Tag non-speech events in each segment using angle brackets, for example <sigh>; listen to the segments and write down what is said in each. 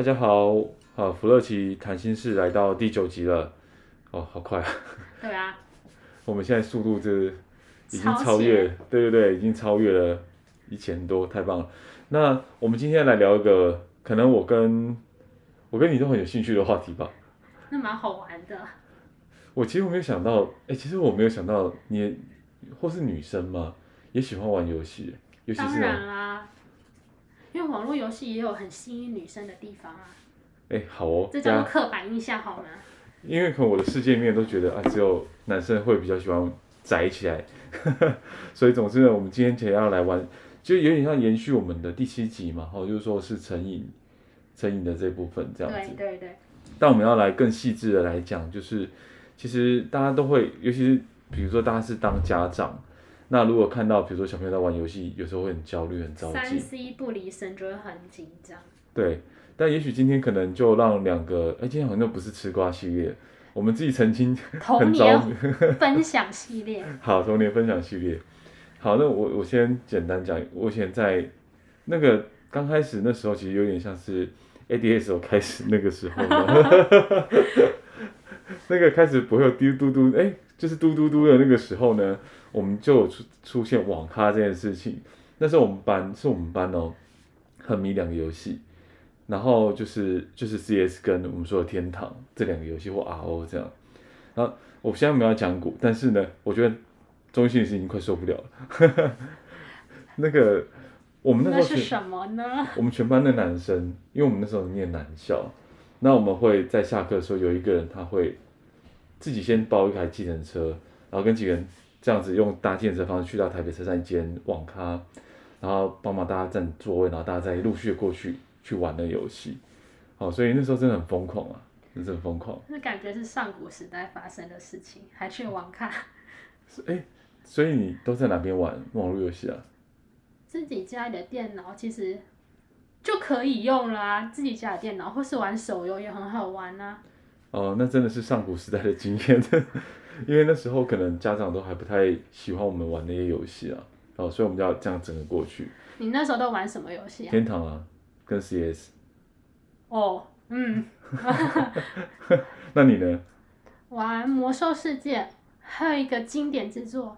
大家好，好，芙乐奇谈心事来到第九集了，哦，好快啊！对啊，我们现在速度这已经超越，对对对，已经超越了一千多，太棒了。那我们今天来聊一个可能我跟我跟你都很有兴趣的话题吧。那蛮好玩的。我其实我没有想到，哎，其实我没有想到你或是女生嘛，也喜欢玩游戏，尤其是。因为网络游戏也有很吸引女生的地方啊！哎，好哦，这叫做刻板印象好吗？因为可能我的世界里面都觉得啊，只有男生会比较喜欢宅起来，<laughs> 所以总之呢，我们今天想要来玩，就有点像延续我们的第七集嘛，哦，就是说是成瘾，成瘾的这部分这样子。对对对。但我们要来更细致的来讲，就是其实大家都会，尤其是比如说大家是当家长。那如果看到，比如说小朋友在玩游戏，有时候会很焦虑、很着急。三 C 不离身就会很紧张。对，但也许今天可能就让两个，哎，今天好像不是吃瓜系列，我们自己曾经童年 <laughs> 分享系列。好，童年分享系列。好，那我我先简单讲，我以前在那个刚开始那时候，其实有点像是 ADSL 开始那个时候，<laughs> 那个开始不会有滴嘟嘟，哎，就是嘟嘟嘟的那个时候呢。我们就出出现网咖这件事情，那时候我们班是我们班哦，很迷两个游戏，然后就是就是 CS 跟我们说的天堂这两个游戏或 RO 这样，然后我现在没有讲古，但是呢，我觉得中心心理师已经快受不了了。<laughs> 那个我们那时候那是什么呢？我们全班的男生，因为我们那时候念男校，那我们会在下课的时候有一个人他会自己先包一台计程车，然后跟几个人。这样子用搭计程车方式去到台北车站一间网咖，然后帮忙大家占座位，然后大家再陆续的过去去玩那游戏，好，所以那时候真的很疯狂啊，真的很疯狂。那感觉是上古时代发生的事情，还去网咖。哎，所以你都在哪边玩网络游戏啊？自己家里的电脑其实就可以用啦，自己家的电脑，或是玩手游也很好玩啊。哦，那真的是上古时代的经验。<laughs> 因为那时候可能家长都还不太喜欢我们玩那些游戏啊，哦，所以我们就要这样整个过去。你那时候都玩什么游戏啊？天堂啊，跟 CS。哦，嗯。<laughs> 那你呢？玩魔兽世界，还有一个经典之作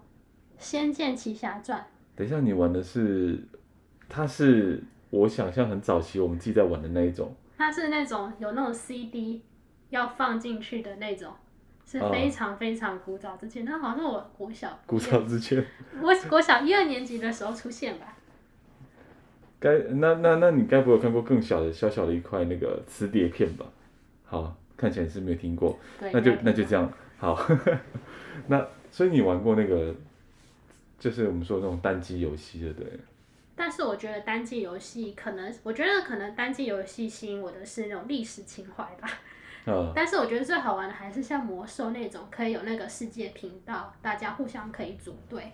《仙剑奇侠传》。等一下，你玩的是？它是我想象很早期我们自己在玩的那一种。它是那种有那种 CD 要放进去的那种。是非常非常古早之前，那、哦、好像我国小古早之前，我国小一二年级的时候出现吧。该那那那你该不会有看过更小的小小的一块那个磁碟片吧？好，看起来是没有听过，对那就那就这样好。<laughs> 那所以你玩过那个，就是我们说那种单机游戏，对不对？但是我觉得单机游戏可能，我觉得可能单机游戏吸引我的是那种历史情怀吧。但是我觉得最好玩的还是像魔兽那种，可以有那个世界频道，大家互相可以组队，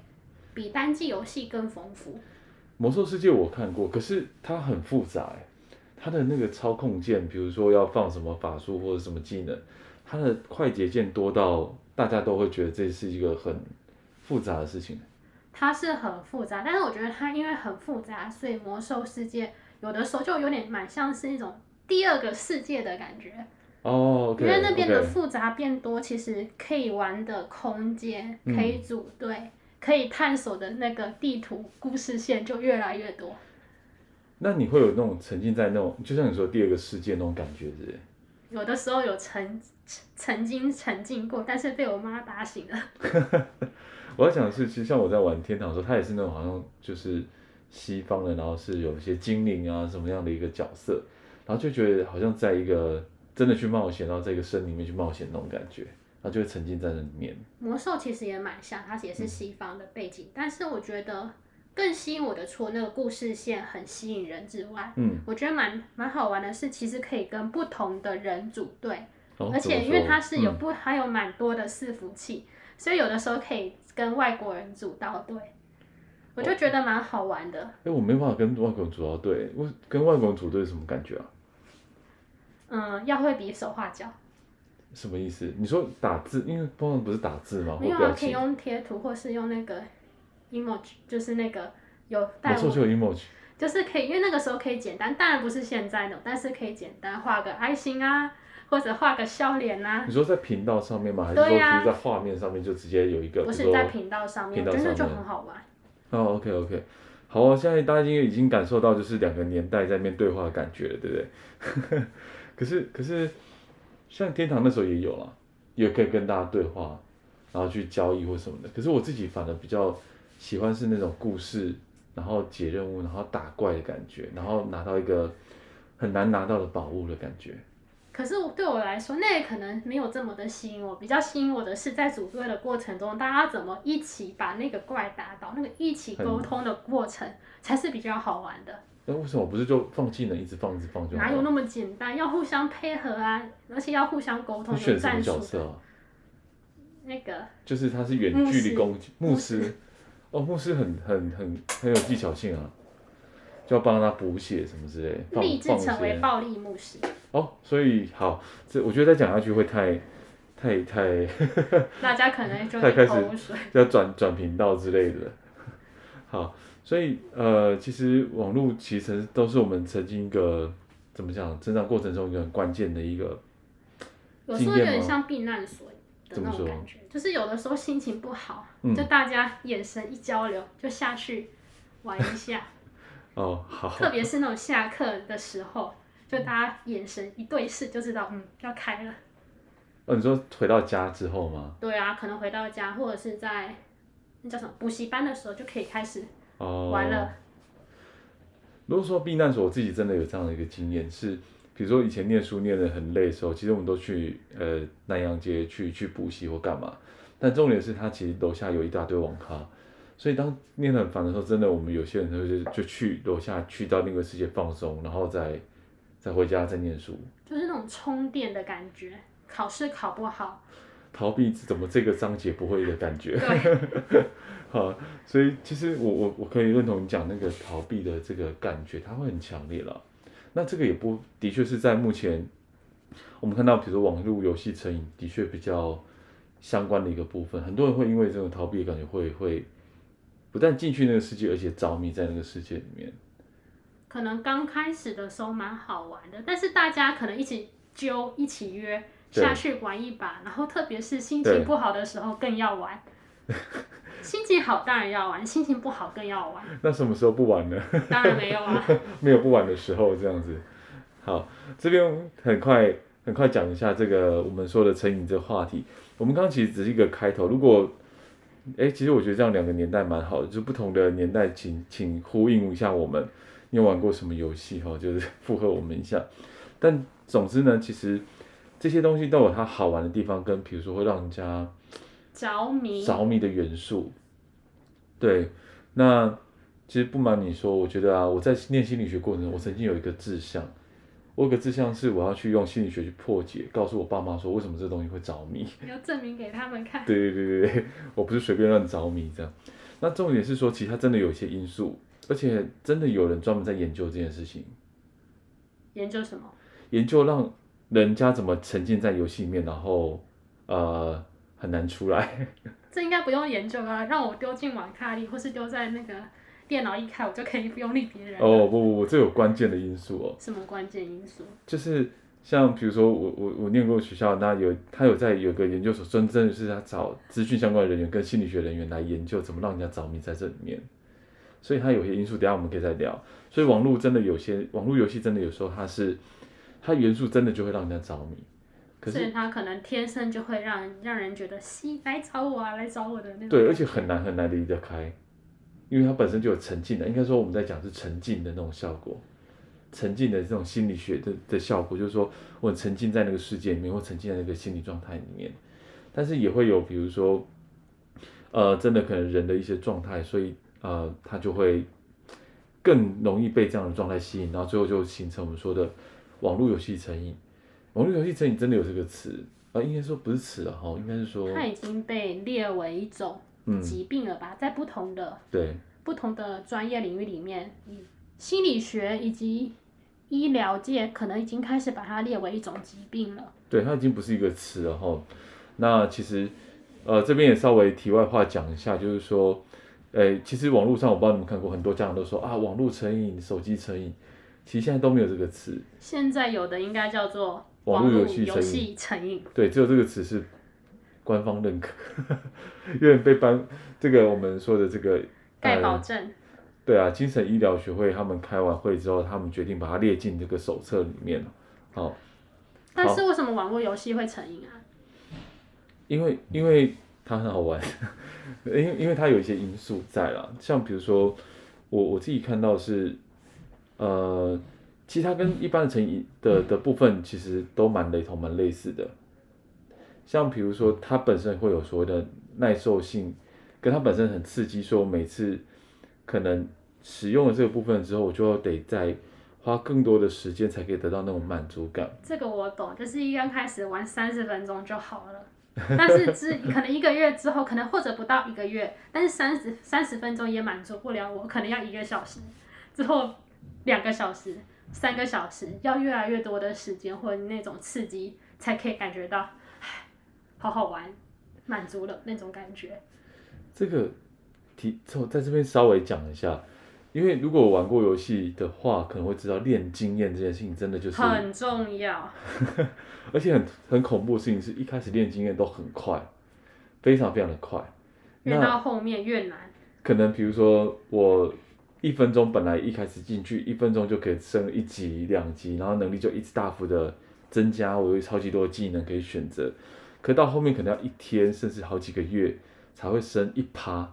比单机游戏更丰富。魔兽世界我看过，可是它很复杂哎，它的那个操控键，比如说要放什么法术或者什么技能，它的快捷键多到大家都会觉得这是一个很复杂的事情。它是很复杂，但是我觉得它因为很复杂，所以魔兽世界有的时候就有点蛮像是一种第二个世界的感觉。哦，okay, 因为那边的复杂变多，okay. 其实可以玩的空间，可以组队，嗯，可以探索的那个地图故事线就越来越多。那你会有那种沉浸在那种，就像你说第二个世界那种感觉，是是？有的时候有曾曾经沉浸过，但是被我妈打醒了。<laughs> 我要讲的是，其实像我在玩天堂的时候，它也是那种好像就是西方的，然后是有一些精灵啊什么样的一个角色，然后就觉得好像在一个。真的去冒险，然后在一个森林里面去冒险那种感觉，然后就会沉浸在那里面。魔兽其实也蛮像，它也是西方的背景，嗯、但是我觉得更吸引我的，除了那个故事线很吸引人之外，嗯，我觉得蛮蛮好玩的是，其实可以跟不同的人组队，哦、而且因为它是有不、嗯、还有蛮多的伺服器，所以有的时候可以跟外国人组到队，我就觉得蛮好玩的。哎、哦，我没办法跟外国人组到队，我跟外国人组队什么感觉啊？嗯，要会比手画脚。什么意思？你说打字，因为通常不是打字吗？没有啊，可以用贴图，或是用那个。emoji 就是那个有带我，就有 emoji，就是可以，因为那个时候可以简单，当然不是现在的，但是可以简单画个爱心啊，或者画个笑脸啊。你说在频道上面吗？还是说其实在画面上面就直接有一个？不是在频道上面，真的就很好玩。哦，OK OK，好啊，现在大家已经已经感受到就是两个年代在面对话的感觉了，对不对？可是可是，像天堂那时候也有了，也可以跟大家对话，然后去交易或什么的。可是我自己反而比较。喜欢是那种故事，然后解任务，然后打怪的感觉，然后拿到一个很难拿到的宝物的感觉。可是对我来说，那可能没有这么的吸引我。比较吸引我的是在组队的过程中，大家怎么一起把那个怪打倒，那个一起沟通的过程才是比较好玩的。那为什么不是就放技能一直放一直放就好？哪有那么简单？要互相配合啊，而且要互相沟通。你选什么角色啊？那个就是他是远距离攻击牧师。哦，牧师很很很很有技巧性啊，就要帮他补血什么之类，立志成为暴力牧师。哦，所以好，这我觉得再讲下去会太太太，大家可能就 <laughs> 太开始要转转频道之类的。好，所以呃，其实网络其实都是我们曾经一个怎么讲成长过程中一个很关键的一个，有时候有点像避难所。的那种感觉，就是有的时候心情不好，嗯、就大家眼神一交流，就下去玩一下。<laughs> 哦，好。特别是那种下课的时候，就大家眼神一对视，就知道嗯要开了。哦，你说回到家之后吗？对啊，可能回到家，或者是在那叫什么补习班的时候，就可以开始玩了。哦、如果说避难所，我自己真的有这样的一个经验是。比如说以前念书念得很累的时候，其实我们都去呃南洋街去去补习或干嘛。但重点是他其实楼下有一大堆网咖，所以当念得很烦的时候，真的我们有些人就就去楼下去到另一个世界放松，然后再再回家再念书。就是那种充电的感觉，考试考不好，逃避怎么这个章节不会的感觉。<laughs> 好，所以其实我我我可以认同你讲那个逃避的这个感觉，它会很强烈了。那这个也不，的确是在目前，我们看到，比如说网络游戏成瘾，的确比较相关的一个部分。很多人会因为这种逃避的感觉会，会会不但进去那个世界，而且着迷在那个世界里面。可能刚开始的时候蛮好玩的，但是大家可能一起揪、一起约下去玩一把，然后特别是心情不好的时候更要玩。<laughs> 心情好当然要玩，心情不好更要玩。那什么时候不玩呢？当然没有啊，<laughs> 没有不玩的时候这样子。好，这边很快很快讲一下这个我们说的成瘾这个话题。我们刚刚其实只是一个开头。如果，哎，其实我觉得这样两个年代蛮好的，就是不同的年代请请呼应一下我们。你有玩过什么游戏哈？就是附和我们一下。但总之呢，其实这些东西都有它好玩的地方，跟比如说会让人家。着迷，着迷的元素，对，那其实不瞒你说，我觉得啊，我在念心理学过程中，我曾经有一个志向，我有个志向是我要去用心理学去破解，告诉我爸妈说为什么这东西会着迷，要证明给他们看。对 <laughs> 对对对，我不是随便乱着迷这样。那重点是说，其实它真的有一些因素，而且真的有人专门在研究这件事情。研究什么？研究让人家怎么沉浸在游戏里面，然后呃。很难出来，<laughs> 这应该不用研究啊，让我丢进网咖里，或是丢在那个电脑一开，我就可以不用理别人。哦不不不，这有关键的因素哦。什么关键因素？就是像比如说我我我念过学校，那有他有在有个研究所，真正的是他找资讯相关的人员跟心理学人员来研究怎么让人家着迷在这里面，所以他有些因素，等下我们可以再聊。所以网络真的有些网络游戏真的有时候它是它元素真的就会让人家着迷。可是它可能天生就会让让人觉得，吸来找我啊，来找我的那种。对，而且很难很难离得开，因为它本身就有沉浸的，应该说我们在讲是沉浸的那种效果，沉浸的这种心理学的的效果，就是说我沉浸在那个世界里面，或沉浸在那个心理状态里面。但是也会有，比如说，呃，真的可能人的一些状态，所以呃，他就会更容易被这样的状态吸引，然后最后就形成我们说的网络游戏成瘾。网络游戏成瘾真的有这个词啊？应该说不是词了哈，应该是说它已经被列为一种疾病了吧？嗯、在不同的对不同的专业领域里面，心理学以及医疗界可能已经开始把它列为一种疾病了。对，它已经不是一个词了哈。那其实呃这边也稍微题外话讲一下，就是说，诶，其实网络上我不知道你们看过，很多家长都说啊，网络成瘾、手机成瘾，其实现在都没有这个词。现在有的应该叫做。网络游戏成瘾，对，只有这个词是官方认可，因为被颁这个我们说的这个盖保证、呃，对啊，精神医疗学会他们开完会之后，他们决定把它列进这个手册里面好，但是为什么网络游戏会成瘾啊？因为因为它很好玩，因为因为它有一些因素在啦，像比如说我我自己看到是呃。其实它跟一般的成瘾的的部分其实都蛮雷同、蛮类似的，像比如说它本身会有所谓的耐受性，跟它本身很刺激，说每次可能使用了这个部分之后，我就得再花更多的时间才可以得到那种满足感。这个我懂，就是一刚开始玩三十分钟就好了，但是之可能一个月之后，可能或者不到一个月，但是三十三十分钟也满足不了我，可能要一个小时，之后两个小时。三个小时，要越来越多的时间或者那种刺激，才可以感觉到，唉，好好玩，满足了那种感觉。这个题，我在这边稍微讲一下，因为如果我玩过游戏的话，可能会知道练经验这件事情真的就是很重要。<laughs> 而且很很恐怖的事情是一开始练经验都很快，非常非常的快，越到后面越难。可能比如说我。一分钟本来一开始进去，一分钟就可以升一级两级，然后能力就一直大幅的增加，我有超级多的技能可以选择。可到后面可能要一天甚至好几个月才会升一趴，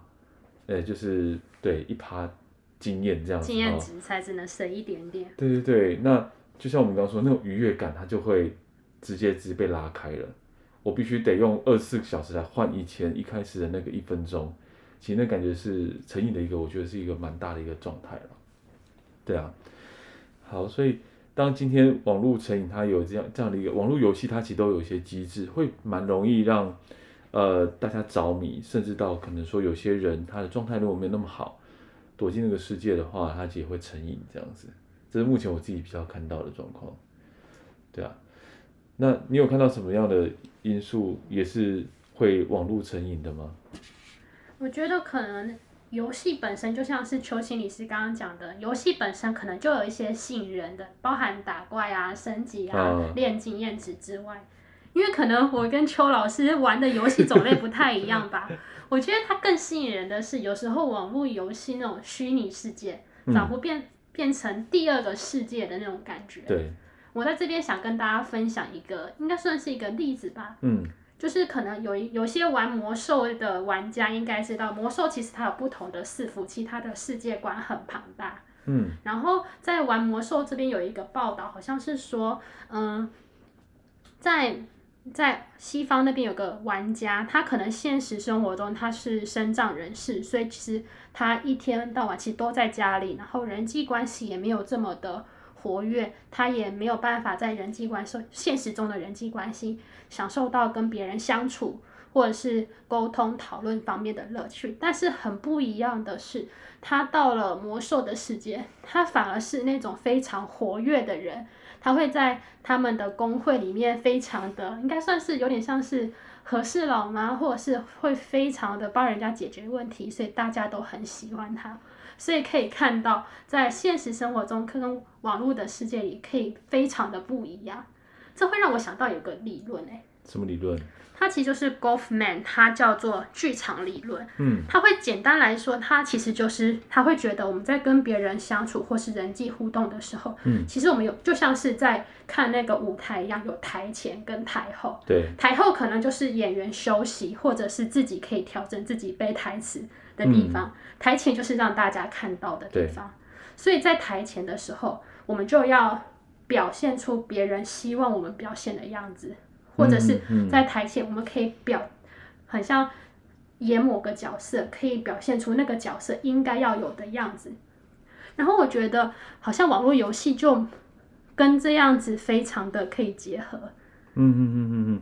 呃，就是对一趴经验这样子。经验值才只能升一点点。对对对，那就像我们刚刚说那种愉悦感，它就会直接直接被拉开了。我必须得用二十四个小时来换以前一开始的那个一分钟。其实那感觉是成瘾的一个，我觉得是一个蛮大的一个状态了。对啊，好，所以当今天网络成瘾它有这样这样的一个网络游戏，它其实都有一些机制，会蛮容易让呃大家着迷，甚至到可能说有些人他的状态如果没有那么好，躲进那个世界的话，他也会成瘾这样子。这是目前我自己比较看到的状况。对啊，那你有看到什么样的因素也是会网络成瘾的吗？我觉得可能游戏本身就像是邱心理师刚刚讲的，游戏本身可能就有一些吸引人的，包含打怪啊、升级啊、啊练经验值之外，因为可能我跟邱老师玩的游戏种类不太一样吧。<laughs> 我觉得它更吸引人的是，有时候网络游戏那种虚拟世界，仿佛变、嗯、变成第二个世界的那种感觉。对，我在这边想跟大家分享一个，应该算是一个例子吧。嗯。就是可能有有些玩魔兽的玩家应该知道，魔兽其实它有不同的伺服器，它的世界观很庞大。嗯，然后在玩魔兽这边有一个报道，好像是说，嗯，在在西方那边有个玩家，他可能现实生活中他是身障人士，所以其实他一天到晚其实都在家里，然后人际关系也没有这么的。活跃，他也没有办法在人际关系、现实中的人际关系享受到跟别人相处或者是沟通讨论方面的乐趣。但是很不一样的是，他到了魔兽的世界，他反而是那种非常活跃的人。他会在他们的公会里面非常的，应该算是有点像是和事佬吗？或者是会非常的帮人家解决问题，所以大家都很喜欢他。所以可以看到，在现实生活中跟网络的世界里，可以非常的不一样。这会让我想到有个理论，哎，什么理论？它其实就是 Goffman，它叫做剧场理论。嗯，它会简单来说，它其实就是他会觉得我们在跟别人相处或是人际互动的时候，嗯，其实我们有就像是在看那个舞台一样，有台前跟台后。对，台后可能就是演员休息，或者是自己可以调整自己背台词的地方，嗯，台前就是让大家看到的地方。所以在台前的时候，我们就要表现出别人希望我们表现的样子。或者是在台前，我们可以表，很像演某个角色，可以表现出那个角色应该要有的样子。然后我觉得好像网络游戏就跟这样子非常的可以结合。嗯嗯嗯嗯嗯，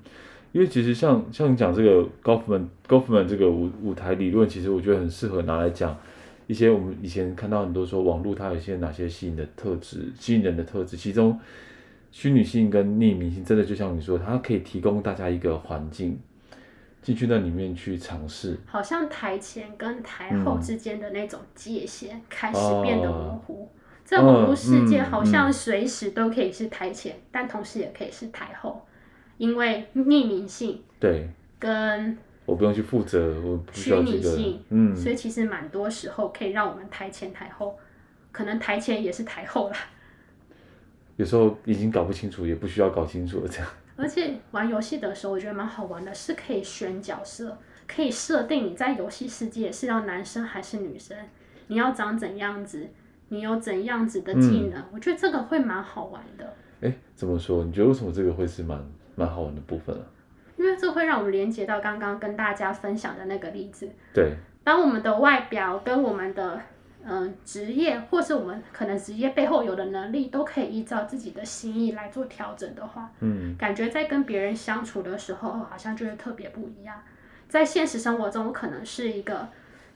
因为其实像像你讲这个 Goffman Goffman 这个舞舞台理论，其实我觉得很适合拿来讲一些我们以前看到很多说网络它有一些哪些吸引的特质，吸引人的特质，其中虚拟性跟匿名性真的就像你说，它可以提供大家一个环境。进去那里面去尝试，好像台前跟台后之间的那种界限开始变得模糊。在网络世界，好像随时都可以是台前，嗯嗯、但同时也可以是台后，因为匿名性。对。跟我不用去负责，我不需要这个。虚拟性，嗯。所以其实蛮多时候可以让我们台前台后，可能台前也是台后啦。有时候已经搞不清楚，也不需要搞清楚了，这样。而且玩游戏的时候，我觉得蛮好玩的，是可以选角色，可以设定你在游戏世界是要男生还是女生，你要长怎样子，你有怎样子的技能，嗯、我觉得这个会蛮好玩的。哎，怎么说？你觉得为什么这个会是蛮蛮好玩的部分了？因为这会让我们连接到刚刚跟大家分享的那个例子。对。当我们的外表跟我们的。嗯，职业或是我们可能职业背后有的能力，都可以依照自己的心意来做调整的话，嗯，感觉在跟别人相处的时候，好像就会特别不一样。在现实生活中，我可能是一个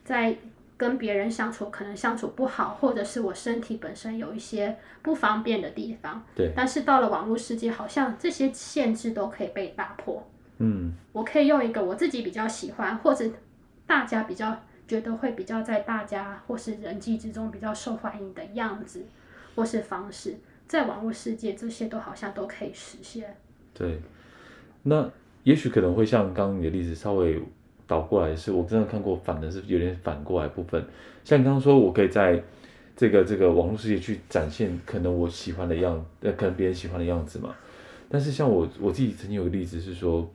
在跟别人相处可能相处不好，或者是我身体本身有一些不方便的地方，对。但是到了网络世界，好像这些限制都可以被打破，嗯，我可以用一个我自己比较喜欢，或者大家比较。觉得会比较在大家或是人际之中比较受欢迎的样子，或是方式，在网络世界这些都好像都可以实现。对，那也许可能会像刚刚你的例子稍微倒过来，是我真的看过反的是有点反过来部分。像你刚刚说，我可以在这个这个网络世界去展现可能我喜欢的样，呃，可能别人喜欢的样子嘛。但是像我我自己曾经有个例子是说。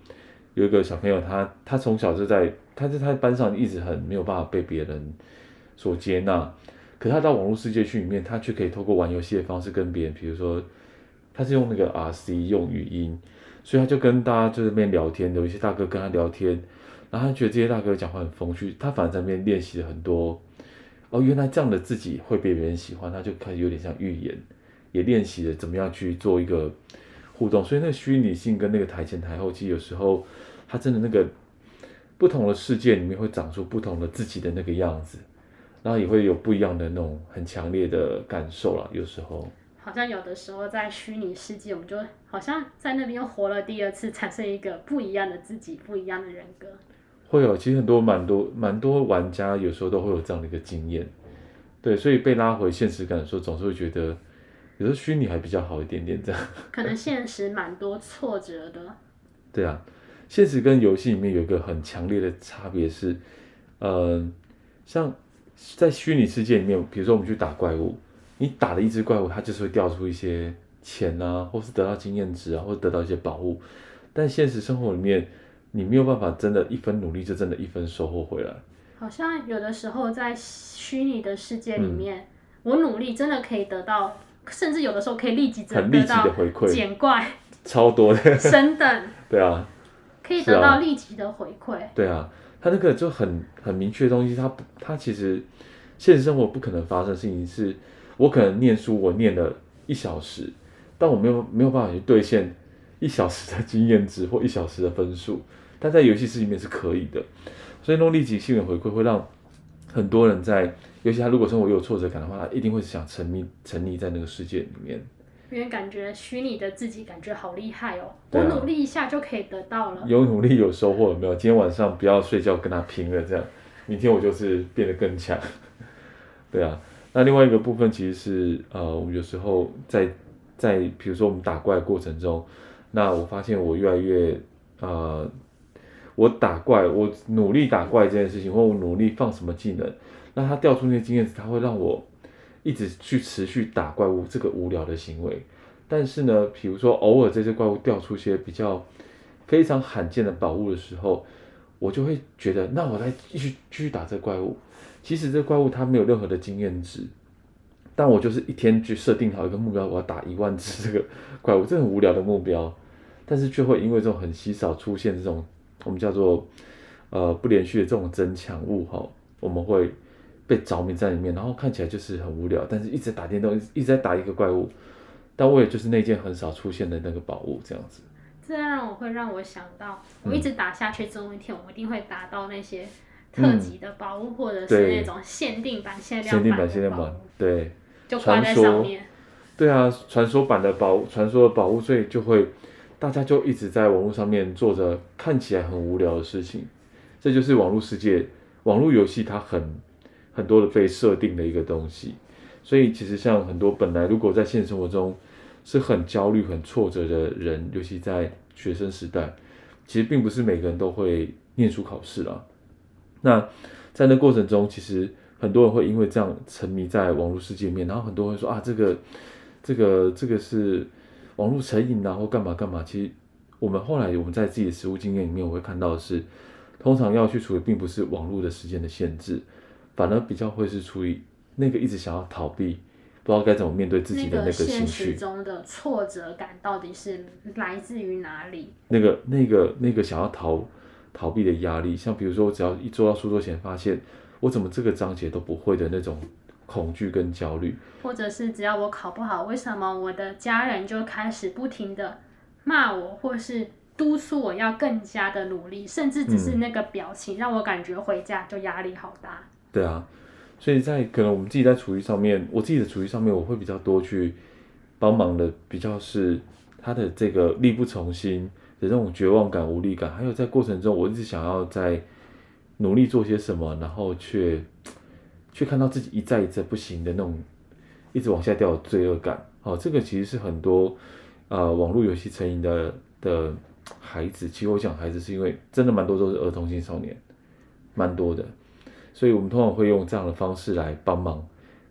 有一个小朋友他，他从小就在，他在他的班上一直很没有办法被别人所接纳，可他到网络世界去里面，他却可以透过玩游戏的方式跟别人，比如说，他是用那个 RC 用语音，所以他就跟大家就在那边聊天，有一些大哥跟他聊天，然后他觉得这些大哥讲话很风趣，他反而在那边练习了很多，哦，原来这样的自己会被别人喜欢，他就开始有点像预言，也练习了怎么样去做一个。互动，所以那个虚拟性跟那个台前台后，其实有时候他真的那个不同的世界里面会长出不同的自己的那个样子，然后也会有不一样的那种很强烈的感受啦。有时候好像有的时候在虚拟世界，我们就好像在那边又活了第二次，产生一个不一样的自己，不一样的人格。会有，其实很多蛮多蛮多玩家有时候都会有这样的一个经验，对，所以被拉回现实感的时候，总是会觉得。有时候虚拟还比较好一点点，这样。可能现实蛮多挫折的。<laughs> 对啊，现实跟游戏里面有一个很强烈的差别是，呃，像在虚拟世界里面，比如说我们去打怪物，你打了一只怪物，它就是会掉出一些钱啊，或是得到经验值啊，或者得到一些宝物。但现实生活里面，你没有办法真的一分努力就真的一分收获回来。好像有的时候在虚拟的世界里面，嗯、我努力真的可以得到。甚至有的时候可以立即得到捡怪，超多的。升等，<laughs> 对啊，可以得到立即的回馈。对啊，他那个就很很明确的东西，他他其实现实生活不可能发生的事情是，我可能念书我念了一小时，但我没有没有办法去兑现一小时的经验值或一小时的分数，但在游戏室里面是可以的，所以那种立即性的回馈会让很多人在。尤其他如果生活有挫折感的话，他一定会想沉迷沉溺在那个世界里面。因为感觉虚拟的自己感觉好厉害哦，啊、我努力一下就可以得到了。有努力有收获，有没有？今天晚上不要睡觉，跟他拼了，这样，明天我就是变得更强。<laughs> 对啊，那另外一个部分其实是呃，我们有时候在在比如说我们打怪过程中，那我发现我越来越呃，我打怪，我努力打怪这件事情，或我努力放什么技能。那他掉出那些经验值，他会让我一直去持续打怪物这个无聊的行为。但是呢，比如说偶尔这些怪物掉出一些比较非常罕见的宝物的时候，我就会觉得，那我来继续继续打这怪物。其实这怪物它没有任何的经验值，但我就是一天去设定好一个目标，我要打一万只这个怪物，这很无聊的目标，但是却会因为这种很稀少出现这种我们叫做。呃不连续的这种增强物哈，我们会被着迷在里面，然后看起来就是很无聊，但是一直打电动，一直在打一个怪物，但我也就是那件很少出现的那个宝物这样子。这样让我会让我想到，我一直打下去，总有一天我一定会打到那些特级的宝物，嗯、或者是那种限定版、限量版、限量版，对，就挂在上面。对啊，传说版的宝，传说的宝物，所以就会大家就一直在网络上面做着看起来很无聊的事情。这就是网络世界，网络游戏它很很多的被设定的一个东西。所以其实像很多本来如果在现实生活中。是很焦虑、很挫折的人，尤其在学生时代，其实并不是每个人都会念书考试啊。那在那过程中，其实很多人会因为这样沉迷在网络世界面，然后很多人说啊，这个、这个、这个是网络成瘾啊，或干嘛干嘛。其实我们后来我们在自己的实务经验里面，我会看到的是，通常要去处理，并不是网络的时间的限制，反而比较会是处于那个一直想要逃避。不知道该怎么面对自己的那个情绪。中的挫折感到底是来自于哪里？那个、那个、那个想要逃逃避的压力，像比如说，我只要一坐到书桌前，发现我怎么这个章节都不会的那种恐惧跟焦虑，或者是只要我考不好，为什么我的家人就开始不停的骂我，或是督促我要更加的努力，甚至只是那个表情让我感觉回家就压力好大。嗯、对啊。所以在可能我们自己在厨艺上面，我自己的厨艺上面，我会比较多去帮忙的，比较是他的这个力不从心的这种绝望感、无力感，还有在过程中我一直想要在努力做些什么，然后却却看到自己一再一再不行的那种一直往下掉的罪恶感。哦，这个其实是很多呃网络游戏成瘾的的孩子，其实我讲孩子是因为真的蛮多都是儿童青少年，蛮多的。所以我们通常会用这样的方式来帮忙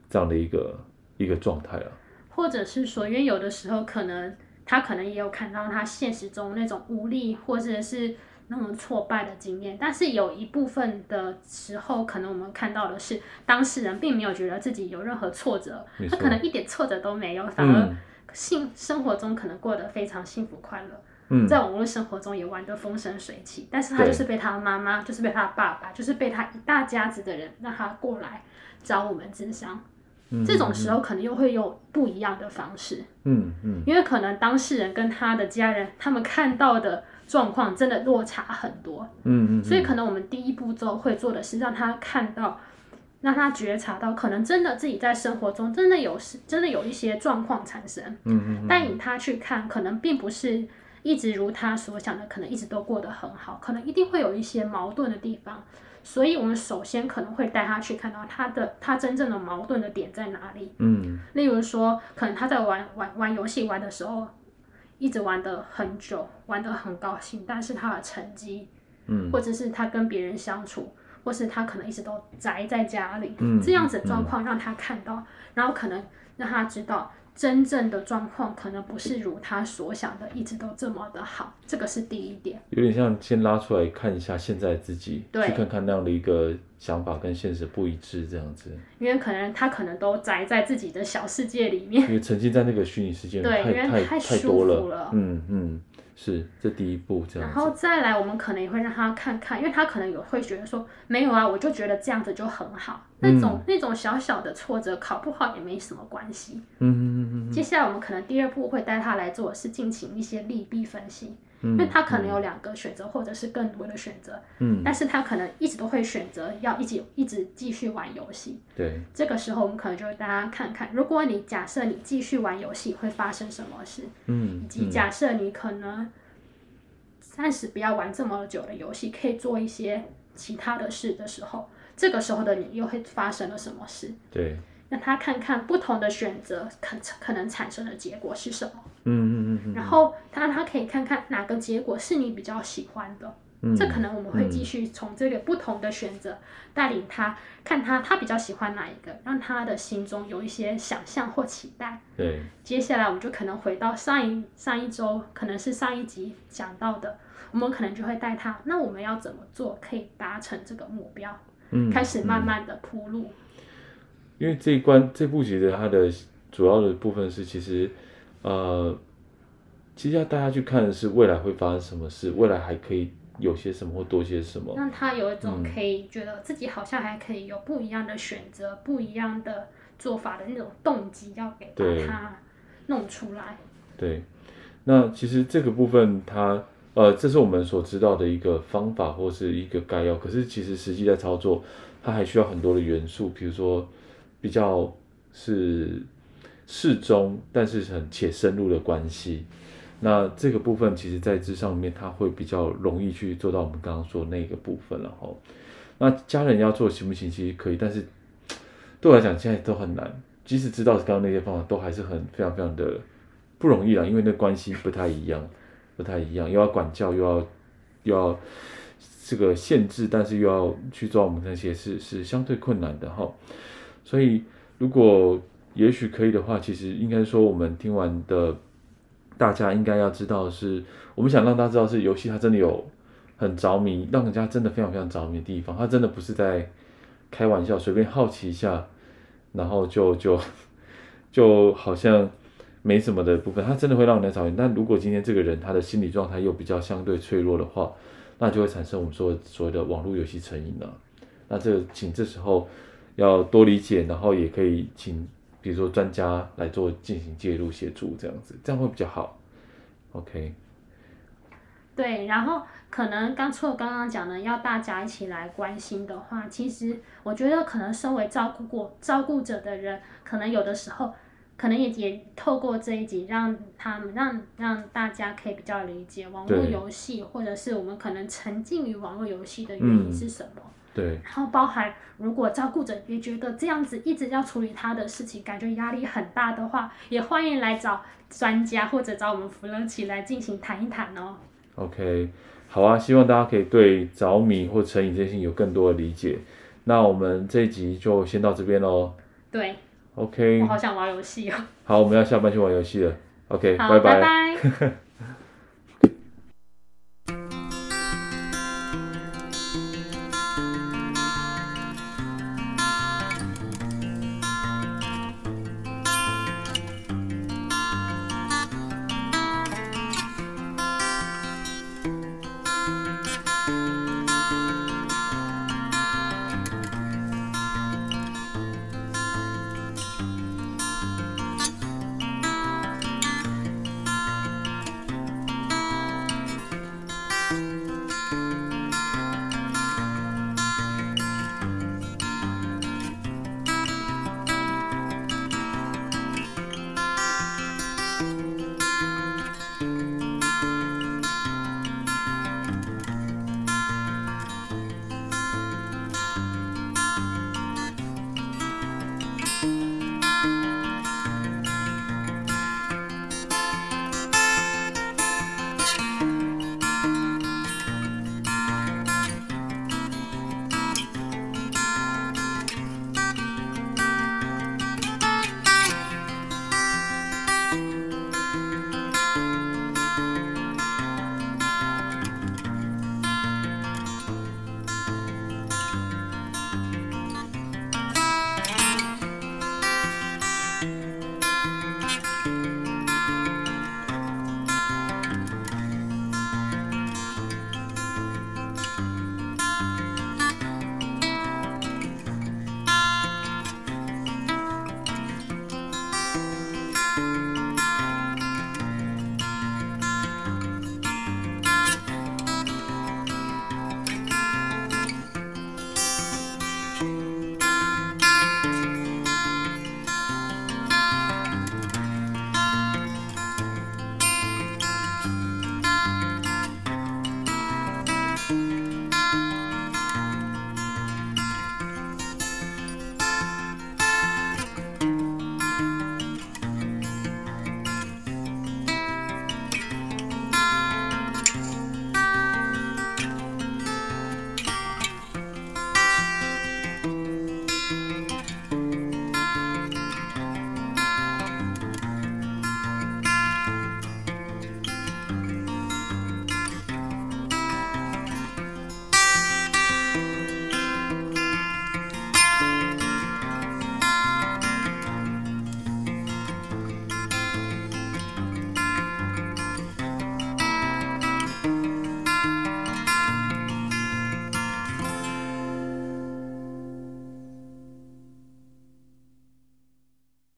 这样的一个一个状态啊，或者是说，因为有的时候可能他可能也有看到他现实中那种无力或者是那么挫败的经验，但是有一部分的时候，可能我们看到的是当事人并没有觉得自己有任何挫折，他可能一点挫折都没有，反而幸生活中可能过得非常幸福快乐。在网络生活中也玩得风生水起，但是他就是被他妈妈，就是被他爸爸，就是被他一大家子的人让他过来找我们咨商。嗯，这种时候可能又会有不一样的方式。嗯嗯，因为可能当事人跟他的家人，他们看到的状况真的落差很多。嗯嗯，所以可能我们第一步骤会做的是让他看到，让他觉察到，可能真的自己在生活中真的有真的有一些状况产生。嗯嗯，带领他去看，可能并不是。一直如他所想的，可能一直都过得很好，可能一定会有一些矛盾的地方，所以我们首先可能会带他去看到他的他真正的矛盾的点在哪里。嗯，例如说，可能他在玩玩玩游戏玩的时候，一直玩得很久，玩得很高兴，但是他的成绩，嗯，或者是他跟别人相处，或是他可能一直都宅在家里，嗯，这样子的状况让他看到，然后可能让他知道。真正的状况可能不是如他所想的，一直都这么的好，这个是第一点。有点像先拉出来看一下现在自己，去看看那样的一个想法跟现实不一致这样子。因为可能他可能都宅在自己的小世界里面，因为沉浸在那个虚拟世界对，因为太舒服了。嗯嗯。是，这第一步这样。然后再来，我们可能也会让他看看，因为他可能有会觉得说，没有啊，我就觉得这样子就很好，那种、嗯、那种小小的挫折，考不好也没什么关系。嗯嗯嗯。接下来我们可能第二步会带他来做的是进行一些利弊分析。因为他可能有两个选择，或者是更多的选择，嗯，但是他可能一直都会选择要一直一直继续玩游戏，对，这个时候我们可能就会大家看看，如果你假设你继续玩游戏会发生什么事，嗯，以及假设你可能暂时不要玩这么久的游戏，可以做一些其他的事的时候，这个时候的你又会发生了什么事？对。让他看看不同的选择可可能产生的结果是什么，嗯嗯嗯，然后他他可以看看哪个结果是你比较喜欢的，嗯，这可能我们会继续从这个不同的选择带领他看他他比较喜欢哪一个，让他的心中有一些想象或期待。对，接下来我们就可能回到上一上一周，可能是上一集讲到的，我们可能就会带他，那我们要怎么做可以达成这个目标？嗯，开始慢慢的铺路。因为这一关这部剧的它的主要的部分是，其实，呃，其实要大家去看的是未来会发生什么事，未来还可以有些什么或多些什么，让他有一种可以觉得自己好像还可以有不一样的选择、嗯、不一样的做法的那种动机，要给把它弄出来。对，那其实这个部分，它呃，这是我们所知道的一个方法或是一个概要。可是其实实际在操作，它还需要很多的元素，比如说比较是适中，但是很且深入的关系。那这个部分其实，在这上面，他会比较容易去做到我们刚刚说的那个部分了哈。那家人要做行不行？其实可以，但是对我来讲，现在都很难。即使知道刚刚那些方法，都还是很非常非常的不容易了，因为那关系不太一样，不太一样，又要管教，又要又要这个限制，但是又要去做我们那些事，是相对困难的哈。所以，如果也许可以的话，其实应该说，我们听完的。大家应该要知道是，我们想让大家知道是游戏，它真的有很着迷，让人家真的非常非常着迷的地方。它真的不是在开玩笑，随便好奇一下，然后就就就好像没什么的部分。它真的会让人家着迷。但如果今天这个人他的心理状态又比较相对脆弱的话，那就会产生我们说所谓的网络游戏成瘾了。那这请这时候要多理解，然后也可以请。比如说专家来做进行介入协助这样子，这样会比较好。OK。对，然后可能刚除了刚刚讲的要大家一起来关心的话，其实我觉得可能身为照顾过照顾者的人，可能有的时候可能也也透过这一集让他们让让大家可以比较理解网络游戏，或者是我们可能沉浸于网络游戏的原因是什么。嗯对，然后包含如果照顾者也觉得这样子一直要处理他的事情，感觉压力很大的话，也欢迎来找专家或者找我们芙乐奇来进行谈一谈哦。OK，好啊，希望大家可以对着迷或成瘾这些事情有更多的理解。那我们这一集就先到这边喽。对。OK。我好想玩游戏哦。好，我们要下班去玩游戏了。OK，好，拜拜。拜拜 <laughs>